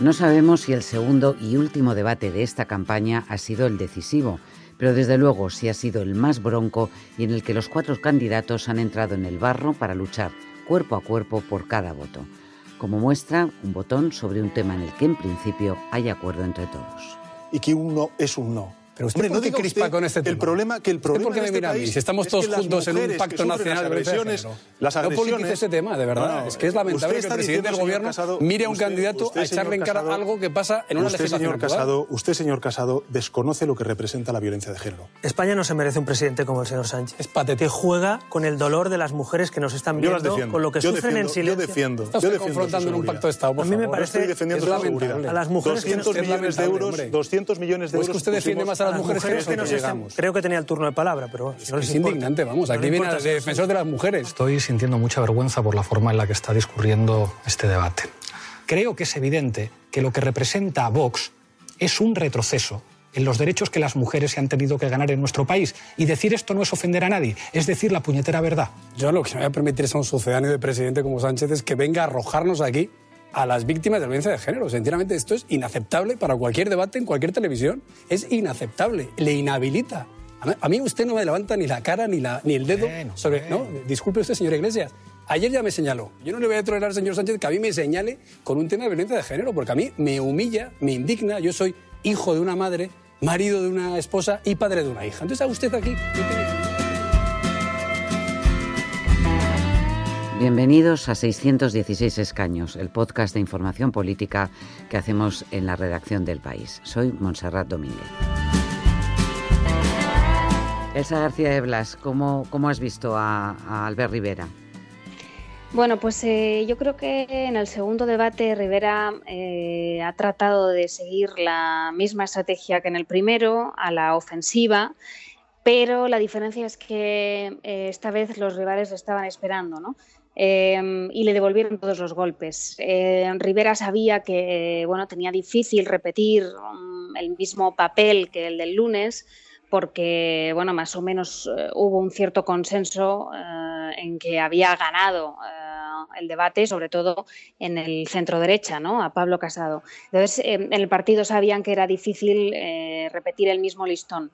No sabemos si el segundo y último debate de esta campaña ha sido el decisivo, pero desde luego sí ha sido el más bronco y en el que los cuatro candidatos han entrado en el barro para luchar cuerpo a cuerpo por cada voto. Como muestra, un botón sobre un tema en el que en principio hay acuerdo entre todos. Y que un no es un no pero usted Hombre, no diga crispa con este tema. El problema, que el problema ¿Por qué me este mira a mí? Si estamos todos juntos en un pacto nacional las agresiones, las agresiones... No politice ese tema, de verdad. No, es que es lamentable que el presidente del gobierno Casado, mire a un candidato usted, a echarle en cara Casado, algo que pasa en una usted, legislación señor actual. Casado, Usted, señor Casado, desconoce lo que representa la violencia de género. España no se merece un presidente como el señor Sánchez. Es patético. Que juega con el dolor de las mujeres que nos están Yo viendo, las defiendo. con lo que yo sufren defiendo, en silencio. Yo defiendo. Está yo usted defiendo confrontando en un pacto de Estado, por A mí me parece- Estoy defendiendo es su seguridad. lamentable. A las mujeres que nos- 200 es millones de euros, hombre. 200 millones de euros. es que usted defiende más a las mujeres que mujeres que nos están-. Creo que tenía el turno de palabra, pero no Es importa. indignante, vamos. No Aquí les viene el defensor de las mujeres. Estoy sintiendo mucha vergüenza por la forma en la que está discurriendo este debate. Creo que es evidente que lo que representa a Vox es un retroceso en los derechos que las mujeres se han tenido que ganar en nuestro país. Y decir esto no es ofender a nadie, es decir la puñetera verdad. Yo lo que no voy a permitir es a un sucedáneo de presidente como Sánchez es que venga a arrojarnos aquí a las víctimas de violencia de género. Sinceramente, esto es inaceptable para cualquier debate en cualquier televisión. Es inaceptable. Le inhabilita. A mí- usted no me levanta ni la cara ni, la, ni el dedo sobre... No, disculpe usted, señor Iglesias. Ayer ya me señaló. Yo no le voy a tolerar al señor Sánchez que a mí me señale con un tema de violencia de género, porque a mí me humilla, me indigna. Yo soy hijo de una madre, marido de una esposa y padre de una hija. Entonces a usted aquí... Bienvenidos a 616 escaños, el podcast de información política que hacemos en la redacción del país. Soy Montserrat Domínguez. Elsa García de Blas, ¿cómo, cómo has visto a, Albert Rivera? Bueno, pues eh, yo creo que en el segundo debate Rivera eh, ha tratado de seguir la misma estrategia que en el primero, a la ofensiva, pero la diferencia es que eh, esta vez los rivales le estaban esperando, ¿no? Eh, y le devolvieron todos los golpes. Eh, Rivera sabía que bueno, tenía difícil repetir um, el mismo papel que el del lunes, porque bueno, más o menos eh, hubo un cierto consenso eh, en que había ganado eh, el debate, sobre todo en el centro derecha, ¿no? A Pablo Casado. Entonces, eh, en el partido sabían que era difícil repetir el mismo listón.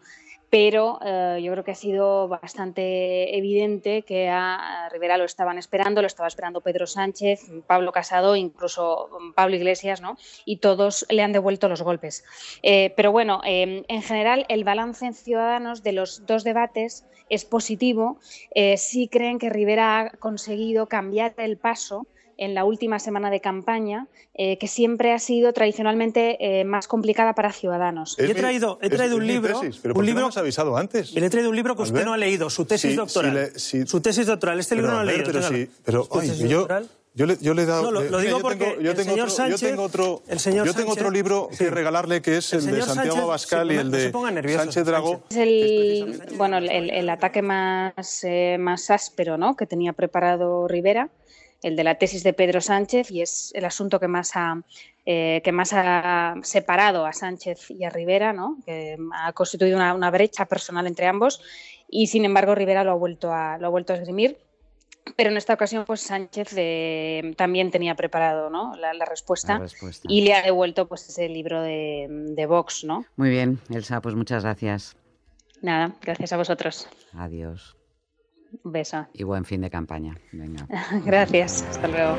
Pero eh, yo creo que ha sido bastante evidente que a, Rivera lo estaban esperando, lo estaba esperando Pedro Sánchez, Pablo Casado, incluso Pablo Iglesias, ¿no? Y todos le han devuelto los golpes. Eh, pero bueno, eh, en general el balance en Ciudadanos de los dos debates es positivo. Sí creen que Rivera ha conseguido cambiar el paso en la última semana de campaña, eh, que siempre ha sido tradicionalmente eh, más complicada para Ciudadanos. Yo he Es mi- traído- he traído es un libro, tesis, pero un ¿por qué libro- no me has avisado antes? Y le he traído un libro que usted no ha leído, su tesis si- doctoral. si le- si- Su tesis doctoral. Este Pero, libro no lo he Albert, leído. pero téngalo. sí, pero Su ay, tesis yo, doctoral. yo, le, yo le he dado. No, lo- digo yo porque tengo, yo el tengo señor otro, Sánchez- yo tengo otro, el señor yo tengo otro Sánchez- libro sí. que regalarle que es El el, de señor Santiago Sánchez- Abascal y el de nervioso, Sánchez Dragó. Es el, bueno, el, el ataque más, eh, más áspero ¿no? que tenía preparado Rivera, el de la tesis de Pedro Sánchez, y es el asunto que más ha, eh, que más ha separado a Sánchez y a Rivera, ¿no? que ha constituido una, una brecha personal entre ambos, y sin embargo Rivera lo ha vuelto a, lo ha vuelto a esgrimir. Pero en esta ocasión, pues Sánchez eh, también tenía preparado ¿no? la, la respuesta, La respuesta. y le ha devuelto pues, ese libro de, de Vox. ¿no? Muy bien, Elsa, pues muchas gracias. Nada, gracias a vosotros. Adiós. Un beso. Y buen fin de campaña. Venga. Gracias, hasta luego.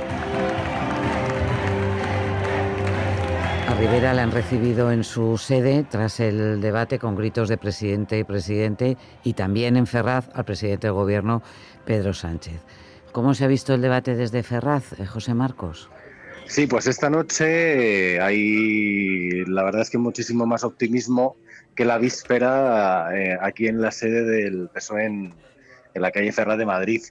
A Rivera le han recibido en su sede tras el debate con gritos de presidente y presidente y también en Ferraz al presidente del gobierno, Pedro Sánchez. ¿Cómo se ha visto el debate desde Ferraz, eh, José Marcos? Sí, pues esta noche eh, hay, la verdad es que muchísimo más optimismo que la víspera eh, aquí en la sede del PSOE en, en la calle Ferraz de Madrid.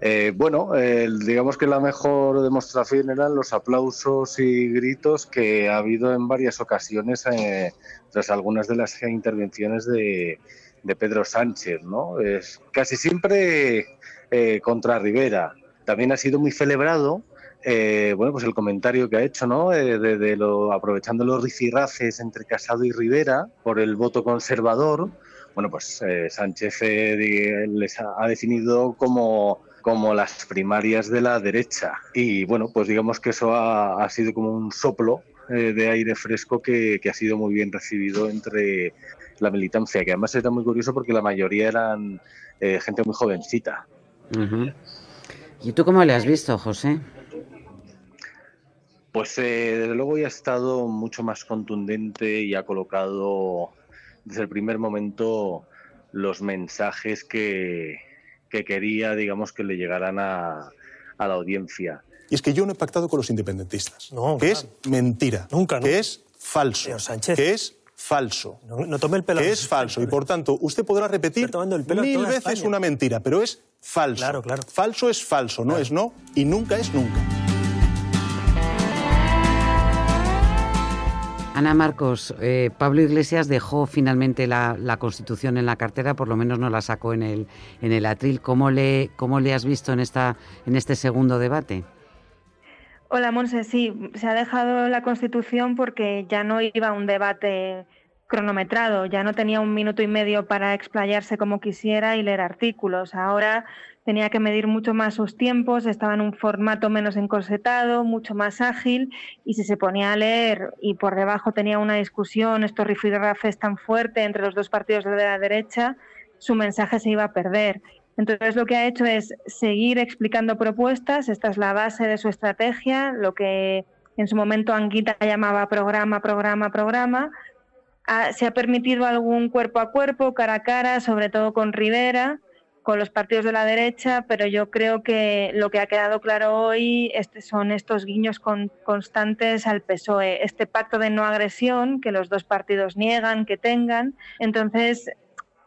Eh, bueno, eh, digamos que la mejor demostración eran los aplausos y gritos que ha habido en varias ocasiones eh, tras algunas de las intervenciones de, de Pedro Sánchez, ¿no? Es casi siempre eh, contra Rivera. También ha sido muy celebrado eh, bueno, pues el comentario que ha hecho, ¿no? Eh, de, de lo, aprovechando los rifirrafes entre Casado y Rivera por el voto conservador, bueno, pues eh, Sánchez eh, les ha, ha definido como como las primarias de la derecha. Y bueno, pues digamos que eso ha, ha sido como un soplo eh, de aire fresco que, que, ha sido muy bien recibido entre la militancia, que además era muy curioso porque la mayoría eran eh, gente muy jovencita. Uh -huh. ¿Y tú cómo le has visto, José? Pues eh, desde luego ya ha estado mucho más contundente y ha colocado desde el primer momento los mensajes que, que quería, digamos, que le llegaran a, a, la audiencia. Y es que yo no he pactado con los independentistas. No, que claro. es mentira. Nunca, ¿no? Que es falso. Señor Sánchez. Que es falso. No, no tome el pelo. Que es falso. Y por tanto, usted podrá repetir Está tomando el pelo a mil veces España. una mentira, pero es falso. Claro, claro. Falso es falso, no es no y nunca es nunca. Ana Marcos, eh, Pablo Iglesias dejó finalmente la, Constitución en la cartera, por lo menos no la sacó en el, en el atril. ¿Cómo le, ¿Cómo le has visto en, este segundo debate? Hola, Monse. Sí, se ha dejado la Constitución porque ya no iba un debate cronometrado, ya no tenía un minuto y medio para explayarse como quisiera y leer artículos. Ahora tenía que medir mucho más sus tiempos, estaba en un formato menos encorsetado, mucho más ágil, y si se ponía a leer y por debajo tenía una discusión, estos rifirrafes tan fuerte entre los dos partidos de la derecha, su mensaje se iba a perder. Entonces lo que ha hecho es seguir explicando propuestas, esta es la base de su estrategia, lo que en su momento Anguita llamaba programa, programa, programa. Ha, se ha permitido algún cuerpo a cuerpo, cara a cara, sobre todo con Rivera, con los partidos de la derecha, pero yo creo que lo que ha quedado claro hoy este, son estos guiños con, constantes al PSOE, este pacto de no agresión que los dos partidos niegan que tengan. Entonces,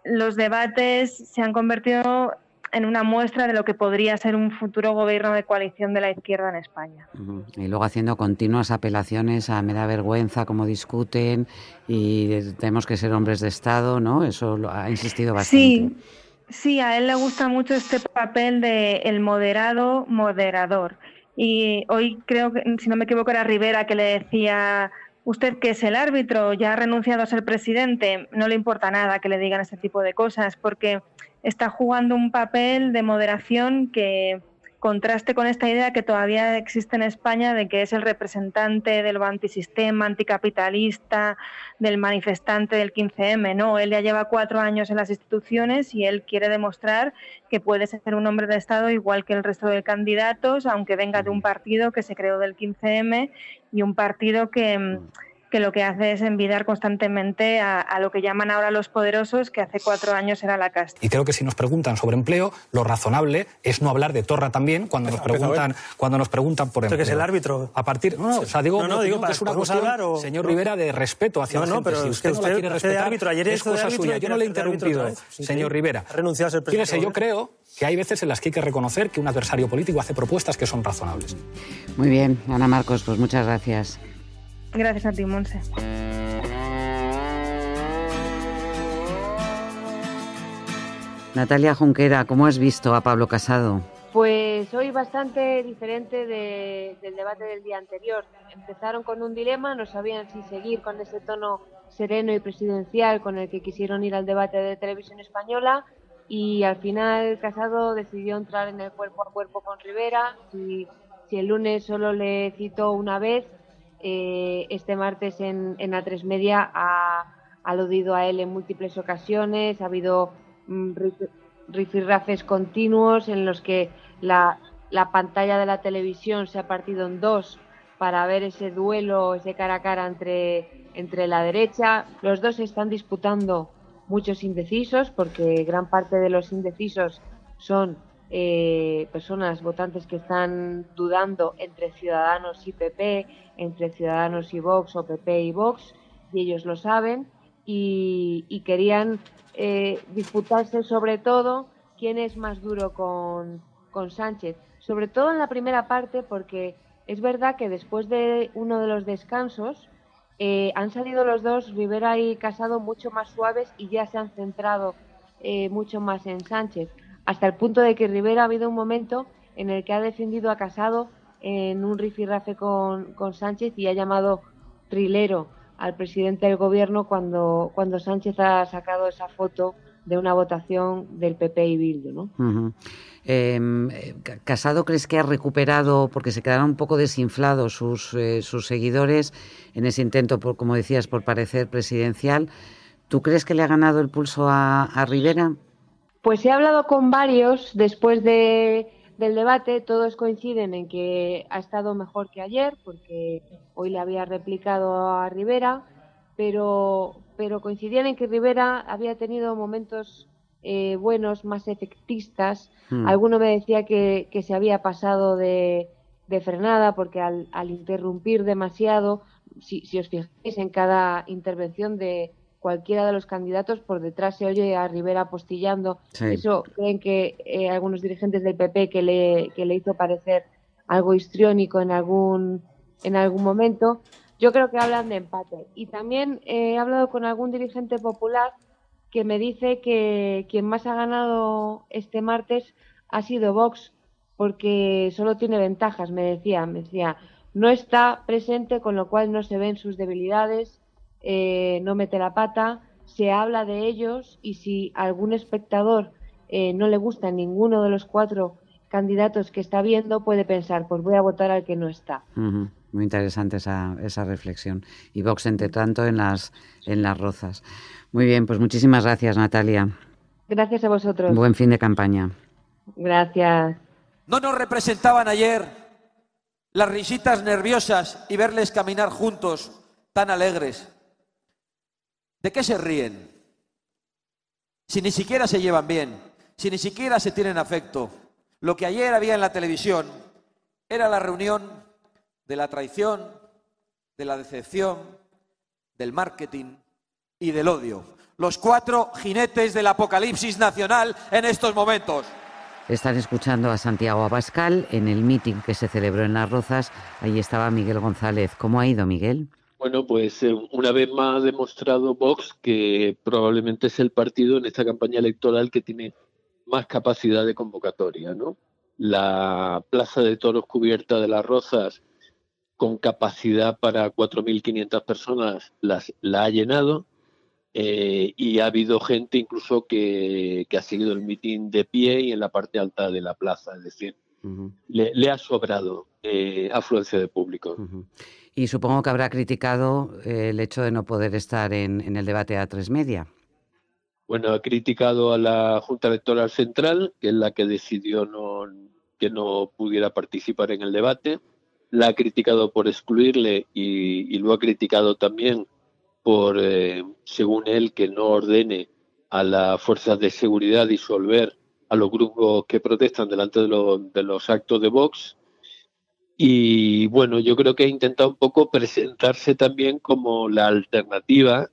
los debates se han convertido en una muestra de lo que podría ser un futuro gobierno de coalición de la izquierda en España. Y luego haciendo continuas apelaciones a me da vergüenza cómo discuten y tenemos que ser hombres de Estado, ¿no? Eso lo ha insistido bastante. Sí. Sí, a él le gusta mucho este papel de el moderado moderador. Y hoy creo que, si no me equivoco, era Rivera que le decía, usted que es el árbitro, ya ha renunciado a ser presidente, no le importa nada que le digan este tipo de cosas, porque está jugando un papel de moderación que contraste con esta idea que todavía existe en España de que es el representante del antisistema, anticapitalista, del manifestante del 15M. No, él ya lleva cuatro años en las instituciones y él quiere demostrar que puede ser un hombre de Estado igual que el resto de candidatos, aunque venga de un partido que se creó del 15M y un partido que que lo que hace es envidar constantemente a, a, lo que llaman ahora los poderosos, que hace cuatro años era la casta. Y creo que si nos preguntan sobre empleo, lo razonable es no hablar de Torra también cuando nos preguntan, cuando nos preguntan por empleo. que es el árbitro? A partir, no, no, o sea, digo, no, no, digo que es una cuestión, o... señor no. Rivera, de respeto hacia no, la gente. pero si usted, usted no la quiere respetar, árbitro. Ayer es cosa suya. Yo no le he interrumpido, señor Rivera. Ha renunciado a ser presidente. Fíjese, yo creo que hay veces en las que hay que reconocer que un adversario político hace propuestas que son razonables. Muy bien, Ana Marcos, pues muchas gracias. Gracias a ti, Monse. Natalia Junquera, ¿cómo has visto a Pablo Casado? Pues hoy bastante diferente de, del debate del día anterior. Empezaron con un dilema, no sabían si seguir con ese tono sereno y presidencial con el que quisieron ir al debate de televisión española y al final Casado decidió entrar en el cuerpo a cuerpo con Rivera. Si, si el lunes solo le citó una vez, eh, este martes en, en A3 Media ha aludido a él en múltiples ocasiones, ha habido rifirrafes continuos en los que la, la, pantalla de la televisión se ha partido en dos para ver ese duelo, ese cara a cara entre, entre la derecha. Los dos están disputando muchos indecisos porque gran parte de los indecisos son eh, personas votantes que están dudando entre Ciudadanos y PP, entre Ciudadanos y Vox o PP y Vox, y ellos lo saben y, querían eh, disputarse sobre todo quién es más duro con, con, Sánchez, sobre todo en la primera parte porque es verdad que después de uno de los descansos eh, han salido los dos, Rivera y Casado, mucho más suaves y ya se han centrado eh, mucho más en Sánchez, hasta el punto de que Rivera ha habido un momento en el que ha defendido a Casado en un rifirrafe con, con Sánchez y ha llamado trilero al presidente del gobierno cuando, cuando Sánchez ha sacado esa foto de una votación del PP y Bildu, ¿no? Em, eh, Ca- Casado, ¿crees que ha recuperado, porque se quedaron un poco desinflados sus, eh, sus seguidores en ese intento, por, como decías, por parecer presidencial? ¿Tú crees que le ha ganado el pulso a, a Rivera? Pues he hablado con varios después de, del debate, todos coinciden en que ha estado mejor que ayer, porque hoy le había replicado a Rivera, pero, pero coincidían en que Rivera había tenido momentos eh, buenos, más efectistas. Mm. Alguno me decía que, que se había pasado de, de frenada, porque al, al interrumpir demasiado, si, si os fijáis en cada intervención de cualquiera de los candidatos, por detrás se oye a Rivera postillando. Sí. Eso creen que eh, algunos dirigentes del PP que le, que le hizo parecer algo histriónico en algún, en algún momento. Yo creo que hablan de empate. Y también eh, he hablado con algún dirigente popular que me dice que quien más ha ganado este martes ha sido Vox, porque solo tiene ventajas, me decía, me decía, no está presente, con lo cual no se ven sus debilidades, eh, no mete la pata, se habla de ellos y si algún espectador eh, no le gusta ninguno de los cuatro candidatos que está viendo, puede pensar, pues voy a votar al que no está. Muy interesante esa, esa reflexión. Y Vox, entre tanto, en las, en las rozas. Muy bien, pues muchísimas gracias, Natalia. Gracias a vosotros. Buen fin de campaña. Gracias. ¿No nos representaban ayer las risitas nerviosas y verles caminar juntos tan alegres? ¿De qué se ríen? Si ni siquiera se llevan bien, si ni siquiera se tienen afecto. Lo que ayer había en la televisión era la reunión de la traición, de la decepción, del marketing y del odio. Los cuatro jinetes del apocalipsis nacional en estos momentos. Están escuchando a Santiago Abascal en el meeting que se celebró en Las Rozas. Ahí estaba Miguel González. ¿Cómo ha ido, Miguel? Bueno, pues eh, una vez más ha demostrado Vox que probablemente es el partido en esta campaña electoral que tiene más capacidad de convocatoria, ¿no? La plaza de toros cubierta de las Rozas con capacidad para 4.500 personas las, la ha llenado eh, y ha habido gente incluso que, que ha seguido el mitin de pie y en la parte alta de la plaza, es decir, le, le ha sobrado eh, afluencia de público. Y supongo que habrá criticado eh, el hecho de no poder estar en, el debate a tres media. Bueno, ha criticado a la Junta Electoral Central, que es la que decidió que no pudiera participar en el debate. La ha criticado por excluirle y, y lo ha criticado también por, eh, según él, que no ordene a las fuerzas de seguridad disolver a los grupos que protestan delante de, los- de los actos de Vox. Y bueno, yo creo que ha intentado un poco presentarse también como la alternativa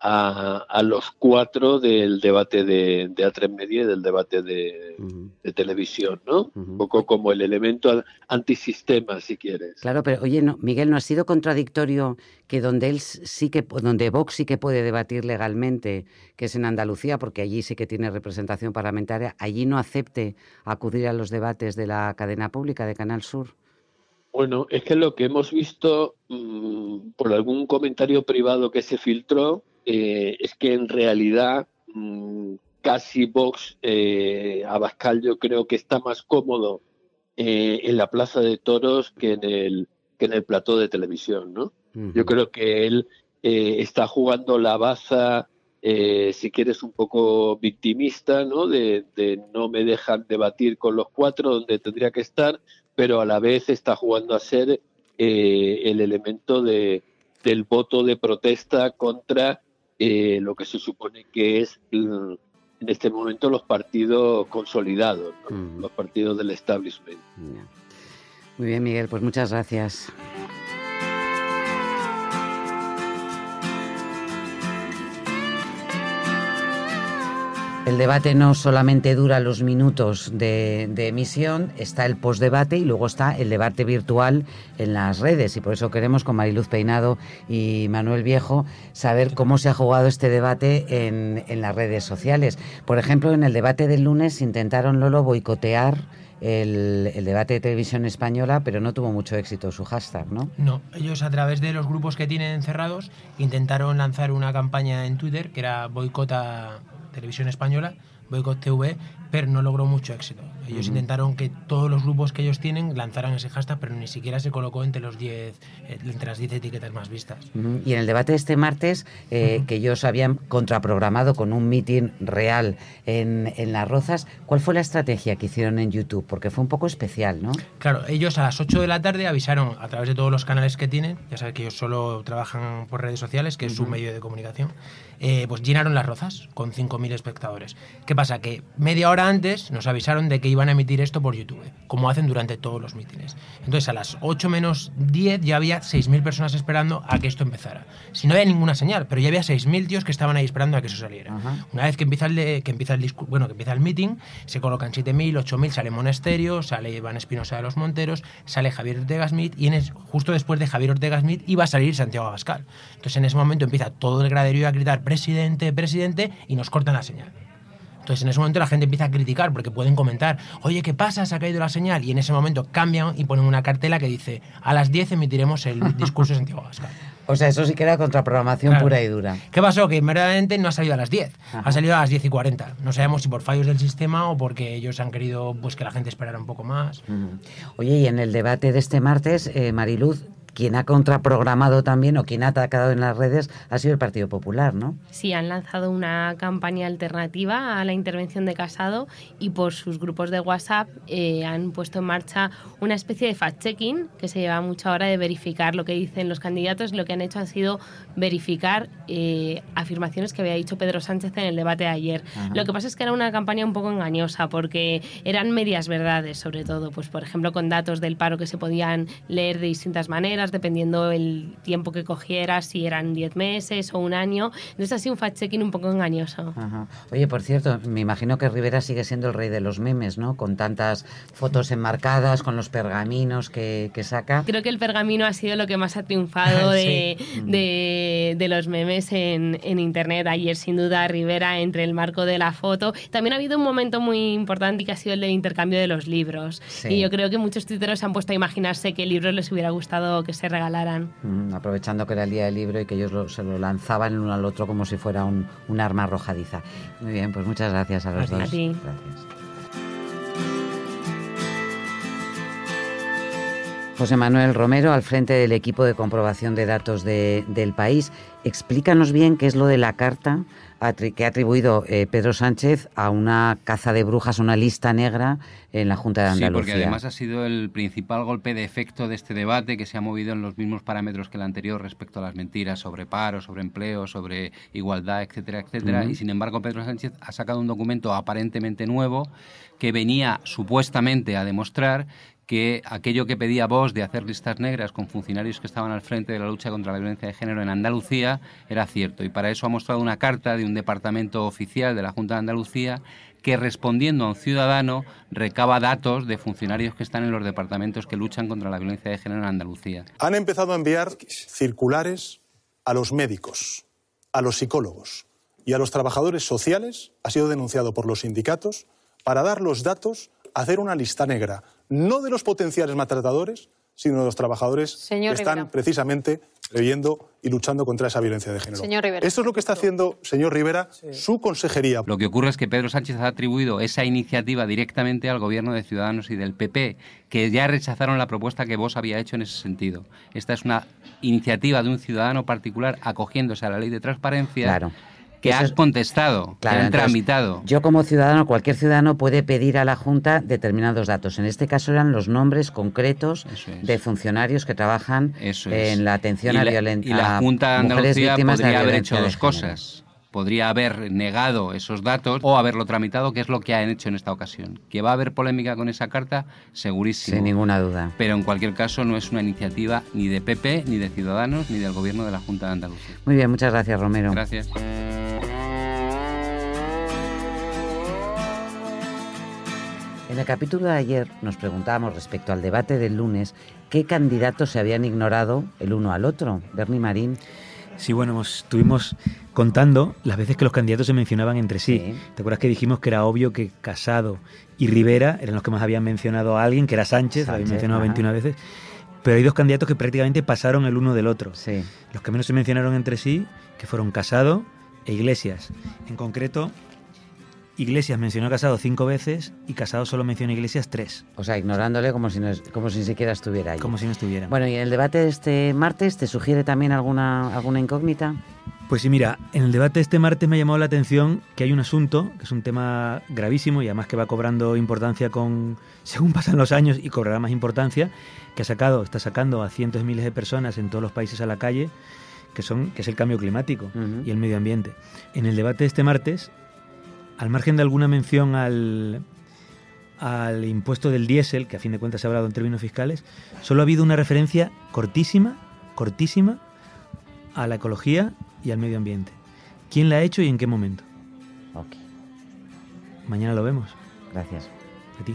a, a los cuatro del debate de, de A3 Media y del debate de, de televisión, ¿no? Un poco como el elemento antisistema, si quieres. Claro, pero oye, no, Miguel, ¿no ha sido contradictorio que donde él sí que, donde Vox sí que puede debatir legalmente, que es en Andalucía, porque allí sí que tiene representación parlamentaria, allí no acepte acudir a los debates de la cadena pública de Canal Sur? Bueno, es que lo que hemos visto mm, por algún comentario privado que se filtró eh, es que en realidad mm, casi Vox, eh, Abascal yo creo que está más cómodo eh, en la Plaza de Toros que en el, que en el plató de televisión, ¿no? Yo creo que él eh, está jugando la baza, eh, si quieres, un poco victimista, ¿no? De, de no me dejan debatir con los cuatro donde tendría que estar, pero a la vez está jugando a ser eh, el elemento de, del voto de protesta contra eh, lo que se supone que es mm, en este momento los partidos consolidados, ¿no? los partidos del establishment. Muy bien, Miguel, pues muchas gracias. El debate no solamente dura los minutos de, emisión, está el postdebate y luego está el debate virtual en las redes. Y por eso queremos con Mariluz Peinado y Manuel Viejo saber cómo se ha jugado este debate en, en las redes sociales. Por ejemplo, en el debate del lunes intentaron Lolo boicotear el, el debate de televisión española, pero no tuvo mucho éxito su hashtag, ¿no? No, ellos a través de los grupos que tienen cerrados intentaron lanzar una campaña en Twitter que era boicota Televisión Española, Boicot TV, pero no logró mucho éxito. Ellos intentaron que todos los grupos que ellos tienen lanzaran ese hashtag, pero ni siquiera se colocó entre, los 10, eh, entre las 10 etiquetas más vistas. Y en el debate de este martes, eh, que ellos habían contraprogramado con un mitin real en, en Las Rozas, ¿cuál fue la estrategia que hicieron en YouTube? Porque fue un poco especial, ¿no? Claro, ellos a las 8 de la tarde avisaron a través de todos los canales que tienen, ya sabes que ellos solo trabajan por redes sociales, que es su medio de comunicación, eh, pues llenaron las rozas con 5.000 espectadores. ¿Qué pasa? Que media hora antes nos avisaron de que iban a emitir esto por YouTube, como hacen durante todos los mítines. Entonces a las 8 menos 10 ya había 6.000 personas esperando a que esto empezara. Si no había ninguna señal, pero ya había 6.000 tíos que estaban ahí esperando a que eso saliera. Una vez que empieza el, de- que empieza el bueno, que empieza el meeting, se colocan 7.000, 8.000, sale Monasterio, sale Iván Espinosa de los Monteros, sale Javier Ortega Smith y en es- justo después de Javier Ortega Smith iba a salir Santiago Abascal. Entonces en ese momento empieza todo el graderío a gritar presidente, presidente y nos cortan la señal. Entonces en ese momento la gente empieza a criticar porque pueden comentar, oye, ¿qué pasa? Se ha caído la señal. Y en ese momento cambian y ponen una cartela que dice, a las 10 emitiremos el discurso de Santiago Abascal. O sea, eso sí que era contraprogramación Claro. pura y dura. ¿Qué pasó? Que verdaderamente no ha salido a las 10, Ajá. ha salido a las 10 y 40. No sabemos si por fallos del sistema o porque ellos han querido pues que la gente esperara un poco más. Oye, y en el debate de este martes, eh, Mariluz, quien ha contraprogramado también o quien ha atacado en las redes ha sido el Partido Popular, ¿no? Sí, han lanzado una campaña alternativa a la intervención de Casado y por sus grupos de WhatsApp eh, han puesto en marcha una especie de fact-checking que se lleva mucho ahora de verificar lo que dicen los candidatos. Lo que han hecho ha sido verificar eh, afirmaciones que había dicho Pedro Sánchez en el debate de ayer. Ajá. Lo que pasa es que era una campaña un poco engañosa porque eran medias verdades, sobre todo, pues por ejemplo con datos del paro que se podían leer de distintas maneras, dependiendo el tiempo que cogiera, si eran 10 meses o un año. Entonces ha sido un fact-checking un poco engañoso. Ajá. Oye, por cierto, me imagino que Rivera sigue siendo el rey de los memes, ¿no? Con tantas fotos enmarcadas, con los pergaminos que, que saca. Creo que el pergamino ha sido lo que más ha triunfado de, Sí. de- de los memes en, en Internet. Ayer, sin duda, Rivera entre el marco de la foto. También ha habido un momento muy importante que ha sido el del intercambio de los libros. Sí. Y yo creo que muchos tuiteros se han puesto a imaginarse qué libros les hubiera gustado que se regalaran. Mm, aprovechando que era el día del libro y que ellos lo- se lo lanzaban el uno al otro como si fuera un, un arma arrojadiza. Muy bien, pues muchas gracias a los A dos. ti. Gracias. José Manuel Romero, al frente del equipo de comprobación de datos de- del país, explícanos bien qué es lo de la carta que ha atribuido eh, Pedro Sánchez a una caza de brujas, una lista negra en la Junta de Sí, Andalucía. porque además ha sido el principal golpe de efecto de este debate que se ha movido en los mismos parámetros que el anterior respecto a las mentiras sobre paro, sobre empleo, sobre igualdad, etcétera, etcétera. Y sin embargo, Pedro Sánchez ha sacado un documento aparentemente nuevo que venía supuestamente a demostrar que aquello que pedía Vox de hacer listas negras con funcionarios que estaban al frente de la lucha contra la violencia de género en Andalucía era cierto. Y para eso ha mostrado una carta de un departamento oficial de la Junta de Andalucía que respondiendo a un ciudadano recaba datos de funcionarios que están en los departamentos que luchan contra la violencia de género en Andalucía. Han empezado a enviar circulares a los médicos, a los psicólogos y a los trabajadores sociales, ha sido denunciado por los sindicatos, para dar los datos, hacer una lista negra, no de los potenciales maltratadores, sino de los trabajadores Señor que están Rivera. precisamente previendo y luchando contra esa violencia de género. Señor Rivera. Esto es lo que está haciendo, señor Rivera, su consejería. Lo que ocurre es que Pedro Sánchez ha atribuido esa iniciativa directamente al gobierno de Ciudadanos y del PP, que ya rechazaron la propuesta que vos había hecho en ese sentido. Esta es una iniciativa de un ciudadano particular acogiéndose a la ley de transparencia Claro. Que Eso ha es- contestado, Claro, que ha entonces, tramitado. Yo como ciudadano, cualquier ciudadano puede pedir a la Junta determinados datos. En este caso eran los nombres concretos de funcionarios que es. en la atención y a violencia. y la Junta de Andalucía podría haber hecho dos cosas. Podría haber negado esos datos o haberlo tramitado, que es lo que han hecho en esta ocasión. Que va a haber polémica con esa carta, segurísimo. Sin ninguna duda. Pero en cualquier caso no es una iniciativa ni de PP, ni de Ciudadanos, ni del Gobierno de la Junta de Andalucía. Muy bien, muchas gracias, Romero. Gracias. En el capítulo de ayer nos preguntábamos respecto al debate del lunes qué candidatos se habían ignorado el uno al otro. Bernie Marín. Sí, bueno, estuvimos contando las veces que los candidatos se mencionaban entre sí. Sí. ¿Te acuerdas que dijimos que era obvio que Casado y Rivera eran los que más habían mencionado a alguien, que era Sánchez, lo habían Sánchez, mencionado ajá. 21 veces? Pero hay dos candidatos que prácticamente pasaron el uno del otro. Sí. Los que menos se mencionaron entre sí, que fueron Casado e Iglesias. En concreto, Iglesias mencionó a Casado cinco veces y Casado solo mencionó a Iglesias tres. O sea, ignorándole como si, no, como si ni siquiera estuviera ahí. Como si no estuviera. Bueno, ¿y en el debate de este martes te sugiere también alguna, alguna incógnita? Pues sí, mira, en el debate de este martes me ha llamado la atención que hay un asunto, que es un tema gravísimo y además que va cobrando importancia con según pasan los años y cobrará más importancia, que ha sacado, está sacando a cientos de miles de personas en todos los países a la calle, que son que es el cambio climático y el medio ambiente. En el debate de este martes al margen de alguna mención al, al impuesto del diésel, que a fin de cuentas se ha hablado en términos fiscales, solo ha habido una referencia cortísima, cortísima, a la ecología y al medio ambiente. ¿Quién la ha hecho y en qué momento? Ok. Mañana lo vemos. Gracias. A ti.